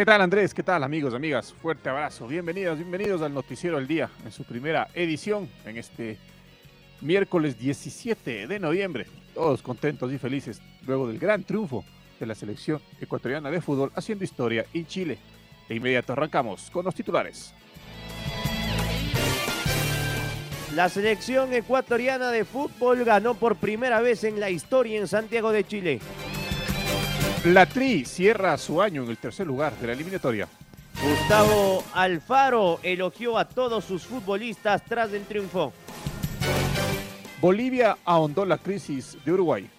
¿Qué tal Andrés? ¿Qué tal amigos, amigas? Fuerte abrazo. Bienvenidos, bienvenidos al Noticiero del Día en su primera edición en este miércoles 17 de noviembre. Todos contentos y felices luego del gran triunfo de la selección ecuatoriana de fútbol haciendo historia en Chile. De inmediato arrancamos con los titulares. La selección ecuatoriana de fútbol ganó por primera vez en la historia en Santiago de Chile. La Tri cierra su año en el tercer lugar de la eliminatoria. Gustavo Alfaro elogió a todos sus futbolistas tras el triunfo. Bolivia ahondó la crisis de Uruguay.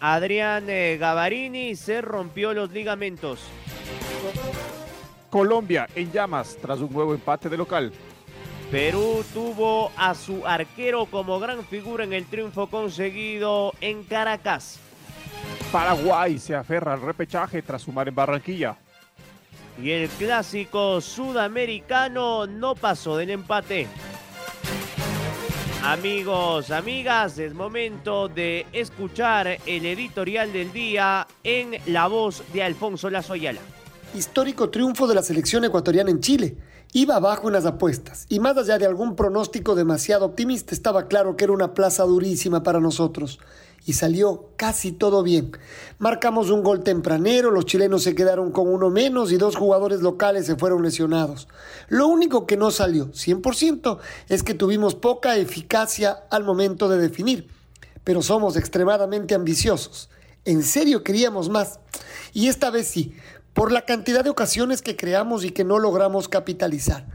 Adrián eh, Gavarini se rompió los ligamentos. Colombia en llamas tras un nuevo empate de local. Perú tuvo a su arquero como gran figura en el triunfo conseguido en Caracas. Paraguay se aferra al repechaje tras sumar en Barranquilla. Y el clásico sudamericano no pasó del empate. Amigos, amigas, es momento de escuchar el editorial del día en la voz de Alfonso Lazoyala. Histórico triunfo de la selección ecuatoriana en Chile. Iba abajo en las apuestas y más allá de algún pronóstico demasiado optimista, estaba claro que era una plaza durísima para nosotros y salió casi todo bien. Marcamos un gol tempranero, los chilenos se quedaron con uno menos y dos jugadores locales se fueron lesionados. Lo único que no salió 100% es que tuvimos poca eficacia al momento de definir, pero somos extremadamente ambiciosos. En serio queríamos más. Y esta vez sí, por la cantidad de ocasiones que creamos y que no logramos capitalizar.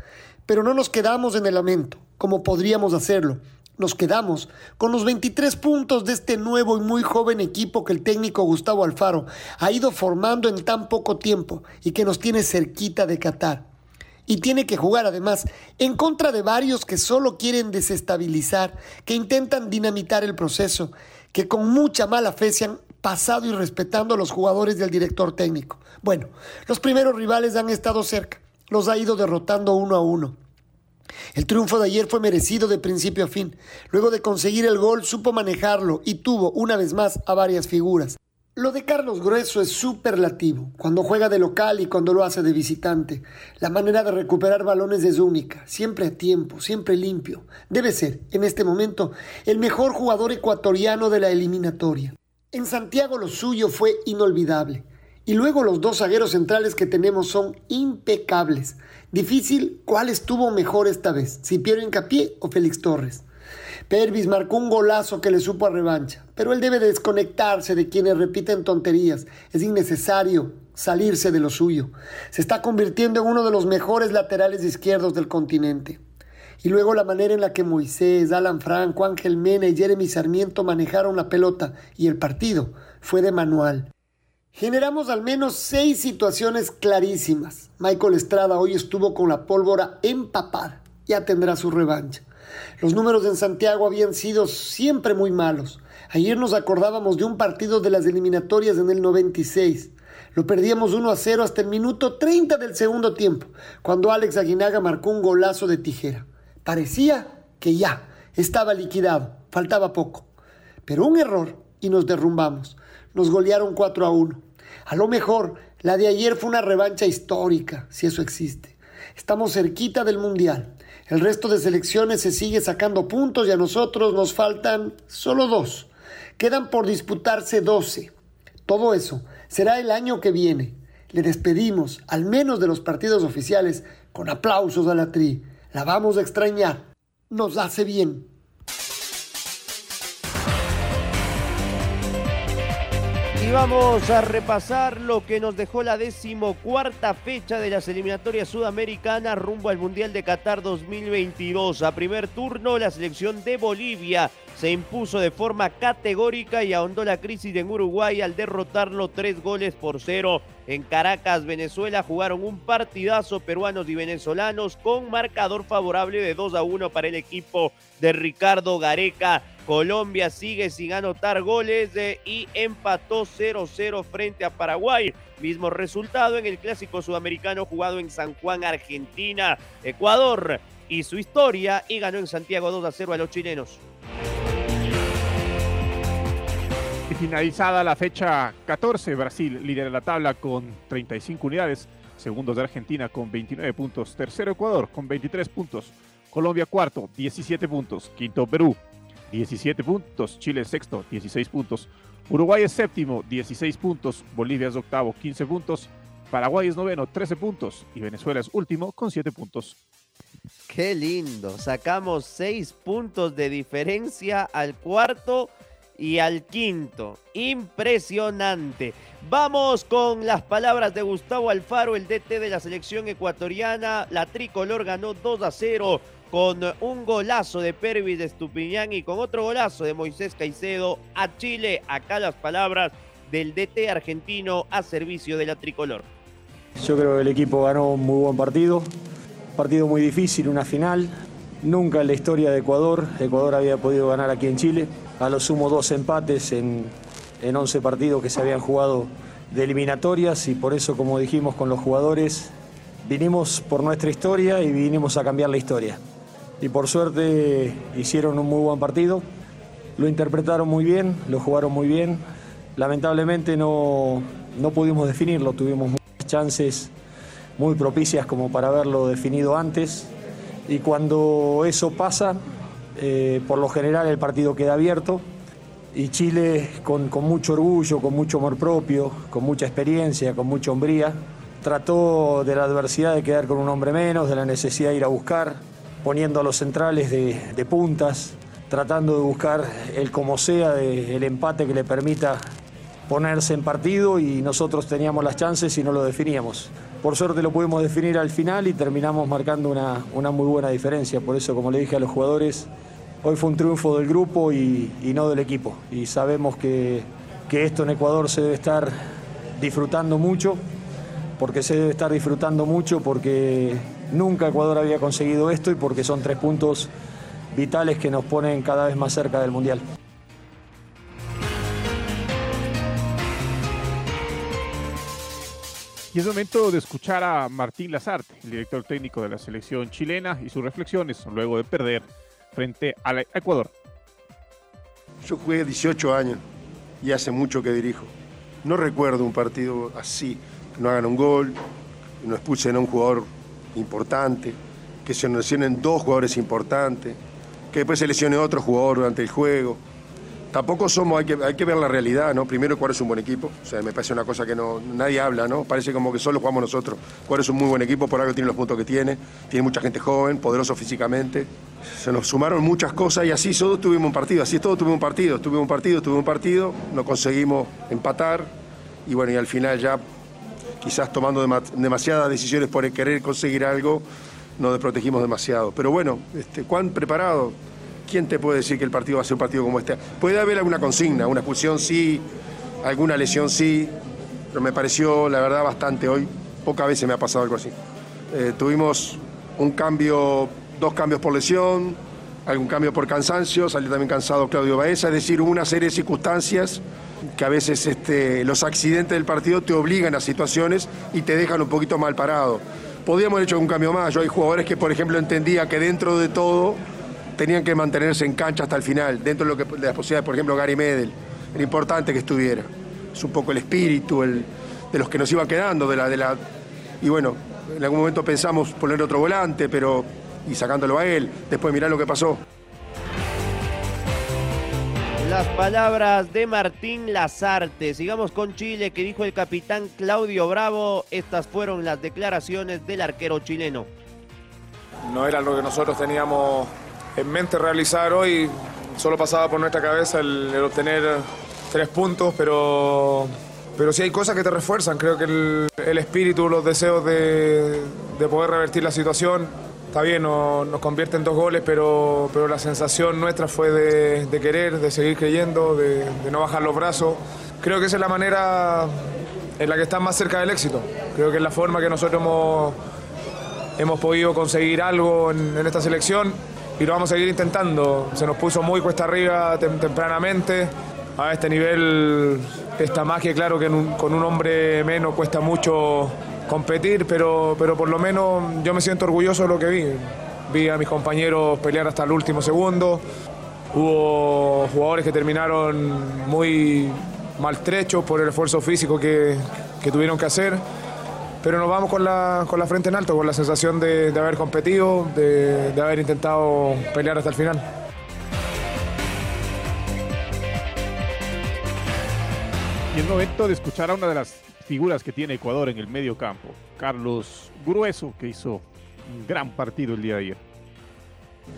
Pero no nos quedamos en el lamento, como podríamos hacerlo nos quedamos con los 23 puntos de este nuevo y muy joven equipo que el técnico Gustavo Alfaro ha ido formando en tan poco tiempo y que nos tiene cerquita de Qatar. Y tiene que jugar además en contra de varios que solo quieren desestabilizar, que intentan dinamitar el proceso, que con mucha mala fe se han pasado y respetando a los jugadores del director técnico. Bueno, los primeros rivales han estado cerca, los ha ido derrotando uno a uno. El triunfo de ayer fue merecido de principio a fin. Luego de conseguir el gol supo manejarlo y tuvo una vez más a varias figuras. Lo de Carlos Grueso es superlativo, cuando juega de local y cuando lo hace de visitante. La manera de recuperar balones es única, siempre a tiempo, siempre limpio. Debe ser, en este momento, el mejor jugador ecuatoriano de la eliminatoria. En Santiago lo suyo fue inolvidable. Y luego los dos zagueros centrales que tenemos son impecables. Difícil cuál estuvo mejor esta vez, si Piero Incapié o Félix Torres. Pervis marcó un golazo que le supo a revancha, pero él debe desconectarse de quienes repiten tonterías. Es innecesario salirse de lo suyo. Se está convirtiendo en uno de los mejores laterales izquierdos del continente. Y luego la manera en la que Moisés, Alan Franco, Ángel Mena y Jeremy Sarmiento manejaron la pelota y el partido fue de manual. Generamos al menos seis situaciones clarísimas. Michael Estrada hoy estuvo con la pólvora empapada. Ya tendrá su revancha. Los números en Santiago habían sido siempre muy malos. Ayer nos acordábamos de un partido de las eliminatorias en el 96. Lo perdíamos 1 a 0 hasta el minuto 30 del segundo tiempo, cuando Alex Aguinaga marcó un golazo de tijera. Parecía que ya estaba liquidado, faltaba poco. Pero un error y nos derrumbamos. Nos golearon 4 a 1. A lo mejor la de ayer fue una revancha histórica, si eso existe. Estamos cerquita del Mundial. El resto de selecciones se sigue sacando puntos y a nosotros nos faltan solo dos. Quedan por disputarse 12. Todo eso será el año que viene. Le despedimos, al menos de los partidos oficiales, con aplausos a la tri. La vamos a extrañar. Nos hace bien. Y vamos a repasar lo que nos dejó la decimocuarta fecha de las eliminatorias sudamericanas rumbo al Mundial de Qatar 2022. A primer turno, la selección de Bolivia se impuso de forma categórica y ahondó la crisis en Uruguay al derrotarlo tres goles por cero. En Caracas, Venezuela, jugaron un partidazo peruanos y venezolanos con marcador favorable de 2 a 1 para el equipo de Ricardo Gareca. Colombia sigue sin anotar goles eh, y empató 0-0 frente a Paraguay. Mismo resultado en el clásico sudamericano jugado en San Juan, Argentina. Ecuador y su historia y ganó en Santiago 2 a 0 a los chilenos. Y finalizada la fecha 14, Brasil lidera la tabla con 35 unidades, segundos de Argentina con 29 puntos, tercero Ecuador con 23 puntos, Colombia cuarto, 17 puntos, quinto Perú, 17 puntos, Chile sexto, 16 puntos, Uruguay es séptimo, 16 puntos, Bolivia es octavo, 15 puntos, Paraguay es noveno, 13 puntos y Venezuela es último con 7 puntos. Qué lindo, sacamos 6 puntos de diferencia al cuarto y al quinto. Impresionante. Vamos con las palabras de Gustavo Alfaro, el DT de la selección ecuatoriana. La tricolor ganó 2 a 0 con un golazo de Pervis de Estupiñán y con otro golazo de Moisés Caicedo a Chile. Acá las palabras del DT argentino a servicio de la tricolor. Yo creo que el equipo ganó un muy buen partido, partido muy difícil, una final. Nunca en la historia de Ecuador, Ecuador había podido ganar aquí en Chile. A lo sumo dos empates en, en 11 partidos que se habían jugado de eliminatorias y por eso, como dijimos con los jugadores, vinimos por nuestra historia y vinimos a cambiar la historia. Y por suerte hicieron un muy buen partido, lo interpretaron muy bien, lo jugaron muy bien. Lamentablemente no, no pudimos definirlo, tuvimos muchas chances muy propicias como para haberlo definido antes. Y cuando eso pasa, eh, por lo general el partido queda abierto y Chile con, con, mucho orgullo, con mucho amor propio, con mucha experiencia, con mucha hombría, trató de la adversidad de quedar con un hombre menos, de la necesidad de ir a buscar, poniendo a los centrales de, puntas, tratando de buscar el como sea, de, el empate que le permita ponerse en partido y nosotros teníamos las chances y no lo definíamos. Por suerte lo pudimos definir al final y terminamos marcando una, una muy buena diferencia. Por eso, como le dije a los jugadores, hoy fue un triunfo del grupo y, y no del equipo. Y sabemos que, que, esto en Ecuador se debe estar disfrutando mucho, porque se debe estar disfrutando mucho, porque nunca Ecuador había conseguido esto y porque son tres puntos vitales que nos ponen cada vez más cerca del Mundial. Y es momento de escuchar a Martín Lazarte, el director técnico de la selección chilena, y sus reflexiones luego de perder frente a Ecuador. Yo jugué 18 años y hace mucho que dirijo. No recuerdo un partido así, que no hagan un gol, que no expulsen a un jugador importante, que se lesionen dos jugadores importantes, que después se lesione otro jugador durante el juego tampoco somos, hay que, hay que ver la realidad, ¿no? Primero, cuál es un buen equipo. O sea, me parece una cosa que no, nadie habla, ¿no? Parece como que solo jugamos nosotros. Cuál es un muy buen equipo, por algo tiene los puntos que tiene. Tiene mucha gente joven, poderoso físicamente. Se nos sumaron muchas cosas y así todos tuvimos un partido. Así todos tuvimos un partido. Tuvimos un partido, tuvimos un partido. No conseguimos empatar. Y bueno, y al final ya, quizás tomando demasiadas decisiones por querer conseguir algo, nos desprotegimos demasiado. Pero bueno, este, ¿cuán preparado? ¿quién te puede decir que el partido va a ser un partido como este? Puede haber alguna consigna, una expulsión sí, alguna lesión sí, pero me pareció, la verdad, bastante hoy. Pocas veces me ha pasado algo así. Eh, tuvimos un cambio, dos cambios por lesión, algún cambio por cansancio, salió también cansado Claudio Baeza, es decir, una serie de circunstancias que a veces este, los accidentes del partido te obligan a situaciones y te dejan un poquito mal parado. Podríamos haber hecho un cambio más. Yo hay jugadores que, por ejemplo, entendía que dentro de todo tenían que mantenerse en cancha hasta el final, dentro de, lo que, de las posibilidades, por ejemplo, Gary Medel, era importante que estuviera. Es un poco el espíritu de los que nos iban quedando, de la, de la. Y bueno, en algún momento pensamos poner otro volante, pero. y sacándolo a él. Después mirá lo que pasó. Las palabras de Martín Lazarte. Sigamos con Chile, que dijo el capitán Claudio Bravo. Estas fueron las declaraciones del arquero chileno. No era lo que nosotros teníamos en mente realizar hoy, solo pasaba por nuestra cabeza el, obtener tres puntos, pero, pero sí hay cosas que te refuerzan. Creo que el, el espíritu, los deseos de, de, poder revertir la situación, está bien, no, nos convierte en dos goles, pero, pero la sensación nuestra fue de, querer, de seguir creyendo, de, no bajar los brazos. Creo que esa es la manera en la que están más cerca del éxito. Creo que es la forma que nosotros hemos, hemos podido conseguir algo en, esta selección y lo vamos a seguir intentando. Se nos puso muy cuesta arriba tem tempranamente. A este nivel más que claro que con un hombre menos cuesta mucho competir, pero, pero por lo menos yo me siento orgulloso de lo que vi. Vi a mis compañeros pelear hasta el último segundo. Hubo jugadores que terminaron muy maltrechos por el esfuerzo físico que, que tuvieron que hacer pero nos vamos con la, con la frente en alto, con la sensación de, de haber competido, de, de haber intentado pelear hasta el final. Y es momento de escuchar a una de las figuras que tiene Ecuador en el medio campo, Carlos Grueso, que hizo un gran partido el día de ayer.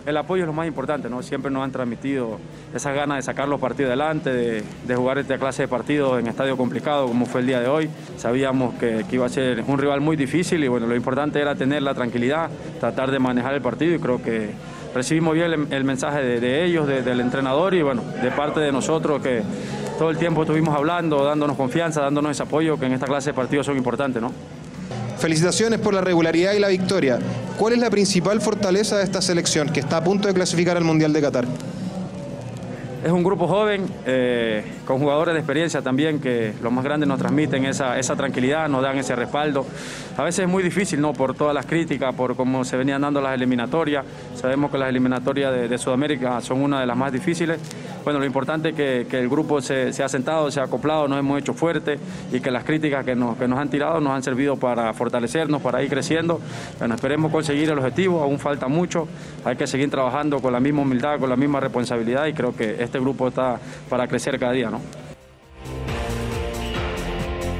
El apoyo es lo más importante, ¿no? Siempre nos han transmitido esas ganas de sacar los partidos adelante, de, jugar esta clase de partidos en estadio complicado como fue el día de hoy. Sabíamos que, iba a ser un rival muy difícil y bueno, lo importante era tener la tranquilidad, tratar de manejar el partido y creo que recibimos bien el, mensaje de, ellos, de, del entrenador y bueno, de parte de nosotros que todo el tiempo estuvimos hablando, dándonos confianza, dándonos ese apoyo que en esta clase de partidos son importantes, ¿no? Felicitaciones por la regularidad y la victoria. ¿Cuál es la principal fortaleza de esta selección que está a punto de clasificar al Mundial de Qatar? Es un grupo joven, eh, con jugadores de experiencia también, que los más grandes nos transmiten esa, esa, tranquilidad, nos dan ese respaldo. A veces es muy difícil, ¿no? Por todas las críticas, por cómo se venían dando las eliminatorias. Sabemos que las eliminatorias de, de Sudamérica son una de las más difíciles. Bueno, lo importante es que, el grupo se, se, ha sentado, se ha acoplado, nos hemos hecho fuerte y que las críticas que nos, que nos han tirado nos han servido para fortalecernos, para ir creciendo. Bueno, esperemos conseguir el objetivo, aún falta mucho. Hay que seguir trabajando con la misma humildad, con la misma responsabilidad y creo que este grupo está para crecer cada día, ¿no?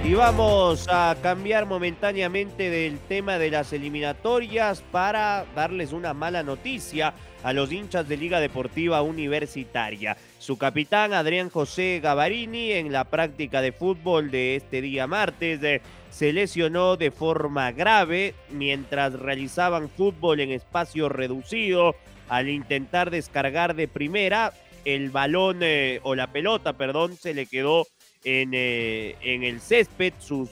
Y vamos a cambiar momentáneamente del tema de las eliminatorias para darles una mala noticia a los hinchas de Liga Deportiva Universitaria. Su capitán Adrián José Gavarini en la práctica de fútbol de este día martes eh, se lesionó de forma grave mientras realizaban fútbol en espacio reducido al intentar descargar de primera el balón eh, o la pelota, perdón, se le quedó en, eh, en el césped, sus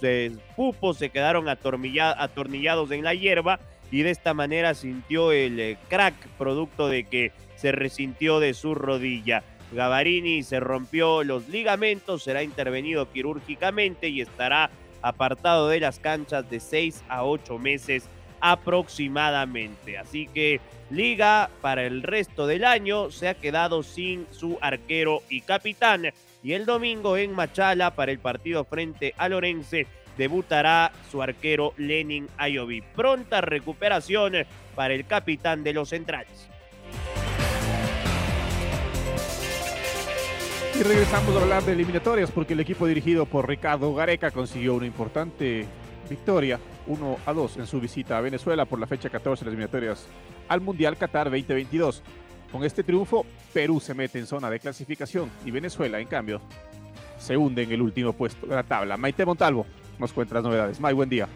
pupos se quedaron atornillados en la hierba y de esta manera sintió el crack producto de que se resintió de su rodilla. Gavarini se rompió los ligamentos, será intervenido quirúrgicamente y estará apartado de las canchas de 6 a 8 meses aproximadamente. Así que Liga para el resto del año se ha quedado sin su arquero y capitán. Y el domingo en Machala para el partido frente a Lorense debutará su arquero Lenin Ayoví. Pronta recuperación para el capitán de los centrales. Y regresamos a hablar de eliminatorias porque el equipo dirigido por Ricardo Gareca consiguió una importante victoria 1 a 2 en su visita a Venezuela por la fecha 14 de las eliminatorias al Mundial Qatar 2022. Con este triunfo, Perú se mete en zona de clasificación y Venezuela, en cambio, se hunde en el último puesto de la tabla. Maite Montalvo nos cuenta las novedades. May, buen día.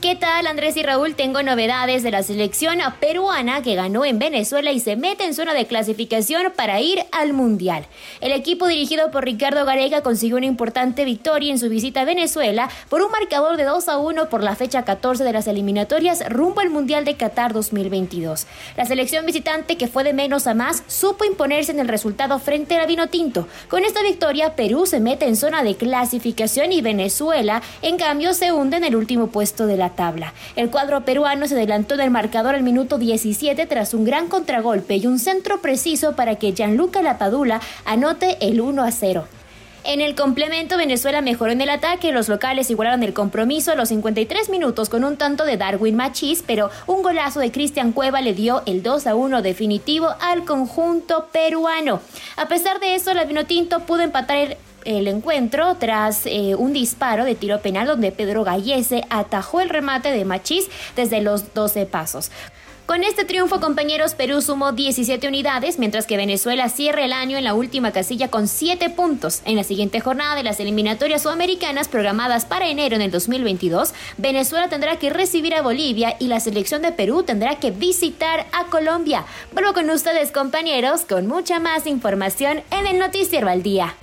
¿Qué tal Andrés y Raúl? Tengo novedades de la selección peruana que ganó en Venezuela y se mete en zona de clasificación para ir al Mundial. El equipo dirigido por Ricardo Gareca consiguió una importante victoria en su visita a Venezuela por un marcador de 2 a 1 por la fecha 14 de las eliminatorias rumbo al Mundial de Qatar 2022. La selección visitante que fue de menos a más supo imponerse en el resultado frente a la Vinotinto. Con esta victoria Perú se mete en zona de clasificación y Venezuela en cambio se hunde en el último puesto de la tabla. El cuadro peruano se adelantó del marcador al minuto 17 tras un gran contragolpe y un centro preciso para que Gianluca Lapadula anote el 1 a 0. En el complemento, Venezuela mejoró en el ataque. Los locales igualaron el compromiso a los 53 minutos con un tanto de Darwin Machis, pero un golazo de Cristian Cueva le dio el 2 a 1 definitivo al conjunto peruano. A pesar de eso, la Vinotinto pudo empatar el encuentro tras eh, un disparo de tiro penal donde Pedro Gallese atajó el remate de Machís desde los 12 pasos. Con este triunfo, compañeros, Perú sumó 17 unidades, mientras que Venezuela cierra el año en la última casilla con 7 puntos. En la siguiente jornada de las eliminatorias sudamericanas programadas para enero en el 2022, Venezuela tendrá que recibir a Bolivia y la selección de Perú tendrá que visitar a Colombia. Vuelvo con ustedes, compañeros, con mucha más información en el Noticiero al Día.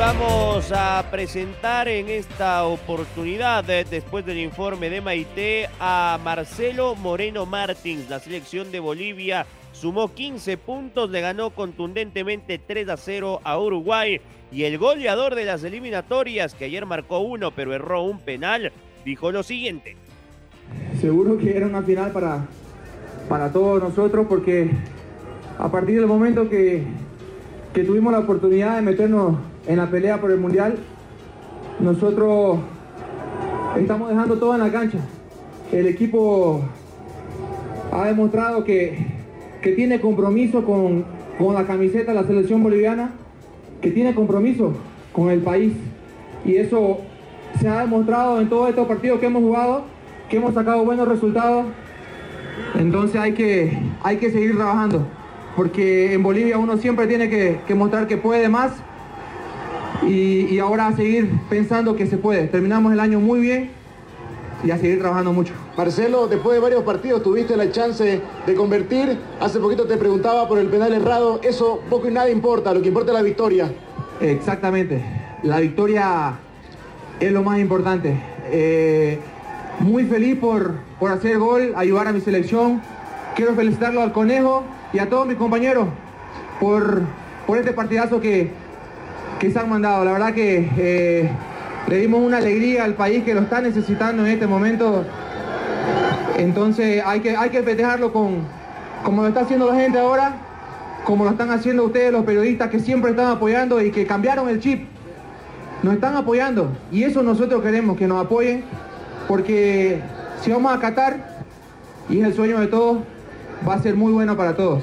Vamos a presentar en esta oportunidad, eh, después del informe de Maite, a Marcelo Moreno Martins. La selección de Bolivia sumó 15 puntos, le ganó contundentemente 3 a 0 a Uruguay. Y el goleador de las eliminatorias, que ayer marcó uno pero erró un penal, dijo lo siguiente. Seguro que era una final para, para todos nosotros porque a partir del momento que, que tuvimos la oportunidad de meternos en la pelea por el Mundial, nosotros estamos dejando todo en la cancha. El equipo ha demostrado que, que tiene compromiso con, con la camiseta de la selección boliviana, que tiene compromiso con el país. Y eso se ha demostrado en todos estos partidos que hemos jugado, que hemos sacado buenos resultados. Entonces hay que, hay que seguir trabajando, porque en Bolivia uno siempre tiene que, que mostrar que puede más y, ahora a seguir pensando que se puede. Terminamos el año muy bien y a seguir trabajando mucho. Marcelo, después de varios partidos tuviste la chance de convertir. Hace poquito te preguntaba por el penal errado. Eso poco y nada importa, lo que importa es la victoria. Exactamente. La victoria es lo más importante. Eh, muy feliz por, por hacer gol, ayudar a mi selección. Quiero felicitarlo al Conejo y a todos mis compañeros por, por este partidazo que, que se han mandado. La verdad que eh, le dimos una alegría al país que lo está necesitando en este momento. Entonces hay que, hay que festejarlo con, como lo está haciendo la gente ahora, como lo están haciendo ustedes los periodistas que siempre están apoyando y que cambiaron el chip. Nos están apoyando y eso nosotros queremos que nos apoyen porque si vamos a Qatar, y es el sueño de todos, va a ser muy bueno para todos.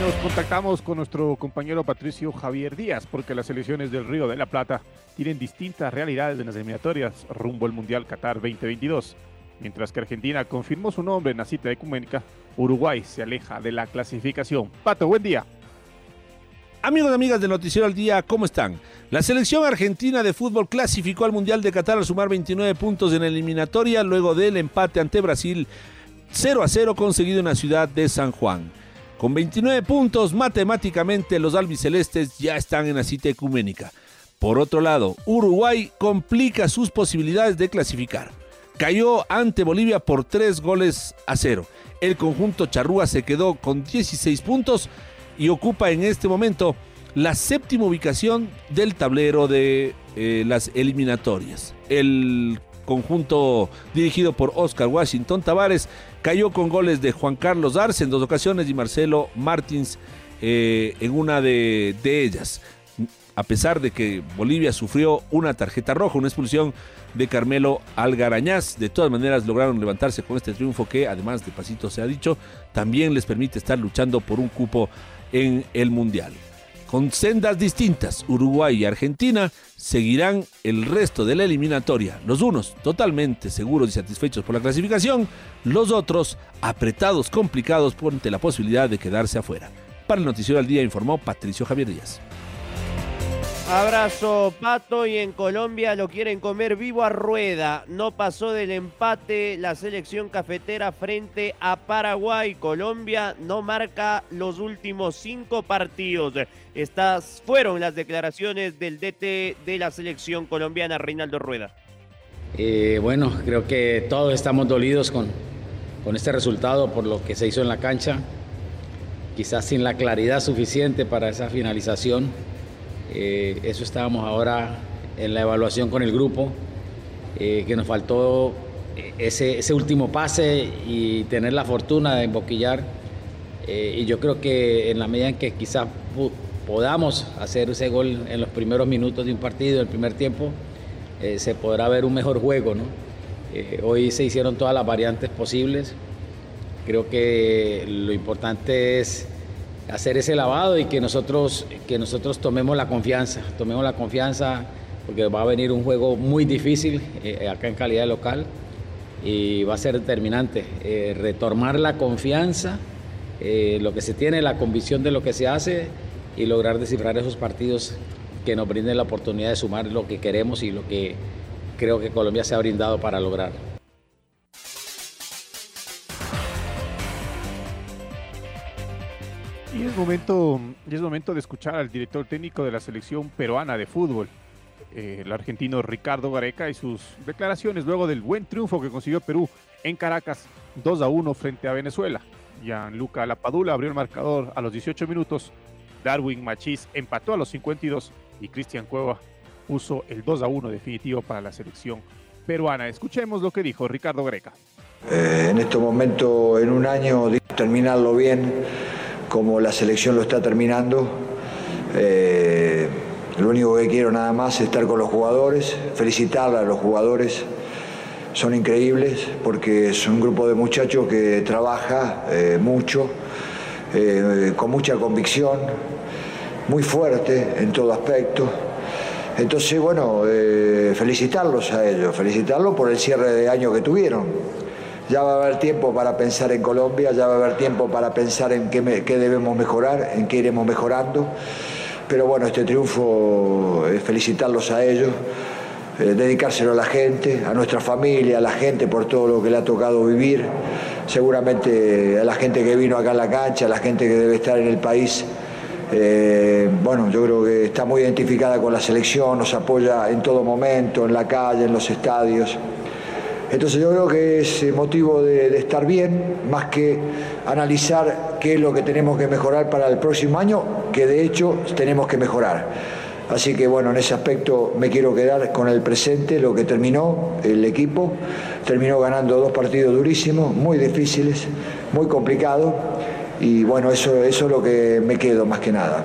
Nos contactamos con nuestro compañero Patricio Javier Díaz porque las selecciones del Río de la Plata tienen distintas realidades en las eliminatorias rumbo al Mundial Qatar 2022. Mientras que Argentina confirmó su nombre en la cita ecuménica, Uruguay se aleja de la clasificación. Pato, buen día. Amigos y amigas de Noticiero al Día, ¿cómo están? La selección argentina de fútbol clasificó al Mundial de Qatar al sumar 29 puntos en la eliminatoria luego del empate ante Brasil 0 a 0 conseguido en la ciudad de San Juan. Con 29 puntos, matemáticamente los albicelestes ya están en la cita ecuménica. Por otro lado, Uruguay complica sus posibilidades de clasificar. Cayó ante Bolivia por 3 goles a 0. El conjunto charrúa se quedó con 16 puntos y ocupa en este momento la séptima ubicación del tablero de eh, las eliminatorias. El conjunto dirigido por Oscar Washington Tavares cayó con goles de Juan Carlos Arce en dos ocasiones y Marcelo Martins eh, en una de, ellas. A pesar de que Bolivia sufrió una tarjeta roja, una expulsión de Carmelo Algarañaz, de todas maneras lograron levantarse con este triunfo que, además de pasito se ha dicho, también les permite estar luchando por un cupo en el Mundial. Con sendas distintas, Uruguay y Argentina seguirán el resto de la eliminatoria. Los unos totalmente seguros y satisfechos por la clasificación, los otros apretados, complicados por la posibilidad de quedarse afuera. Para el Noticiero al Día informó Patricio Javier Díaz. Abrazo, Pato, y en Colombia lo quieren comer vivo a rueda. No pasó del empate la selección cafetera frente a Paraguay. Colombia no marca los últimos cinco partidos. Estas fueron las declaraciones del DT de la selección colombiana, Reinaldo Rueda. Eh, bueno, creo que todos estamos dolidos con, con este resultado por lo que se hizo en la cancha. Quizás sin la claridad suficiente para esa finalización eh, eso estábamos ahora en la evaluación con el grupo, eh, que nos faltó ese, ese, último pase y tener la fortuna de emboquillar. Eh, y yo creo que en la medida en que quizás podamos hacer ese gol en los primeros minutos de un partido, el primer tiempo, se podrá ver un mejor juego. ¿no? hoy se hicieron todas las variantes posibles. Creo que lo importante es hacer ese lavado y que nosotros, que nosotros tomemos la confianza, tomemos la confianza porque va a venir un juego muy difícil eh, acá en calidad local y va a ser determinante eh, retomar la confianza, eh, lo que se tiene, la convicción de lo que se hace y lograr descifrar esos partidos que nos brinden la oportunidad de sumar lo que queremos y lo que creo que Colombia se ha brindado para lograr. Y es momento, es momento de escuchar al director técnico de la selección peruana de fútbol, eh, el argentino Ricardo Gareca, y sus declaraciones luego del buen triunfo que consiguió Perú en Caracas 2 a 1 frente a Venezuela. Gianluca Lapadula abrió el marcador a los 18 minutos, Darwin Machís empató a los 52 y Cristian Cueva puso el 2 a 1 definitivo para la selección peruana. Escuchemos lo que dijo Ricardo Gareca. Eh, en este momento, en un año, terminarlo bien como la selección lo está terminando. Eh, lo único que quiero nada más es estar con los jugadores, felicitar a los jugadores. Son increíbles porque es un grupo de muchachos que trabaja eh, mucho, eh, con mucha convicción, muy fuerte en todo aspecto. Entonces, bueno, felicitarlos a ellos, felicitarlos por el cierre de año que tuvieron ya va a haber tiempo para pensar en Colombia, ya va a haber tiempo para pensar en qué, debemos mejorar, en qué iremos mejorando. Pero bueno, este triunfo, es felicitarlos a ellos, eh, dedicárselo a la gente, a nuestra familia, a la gente por todo lo que le ha tocado vivir, seguramente a la gente que vino acá a la cancha, a la gente que debe estar en el país. Eh, bueno, yo creo que está muy identificada con la selección, nos apoya en todo momento, en la calle, en los estadios. Entonces yo creo que es motivo de, estar bien, más que analizar qué es lo que tenemos que mejorar para el próximo año, que de hecho tenemos que mejorar. Así que bueno, en ese aspecto me quiero quedar con el presente, lo que terminó el equipo. Terminó ganando dos partidos durísimos, muy difíciles, muy complicados. Y bueno, eso, eso es lo que me quedo más que nada.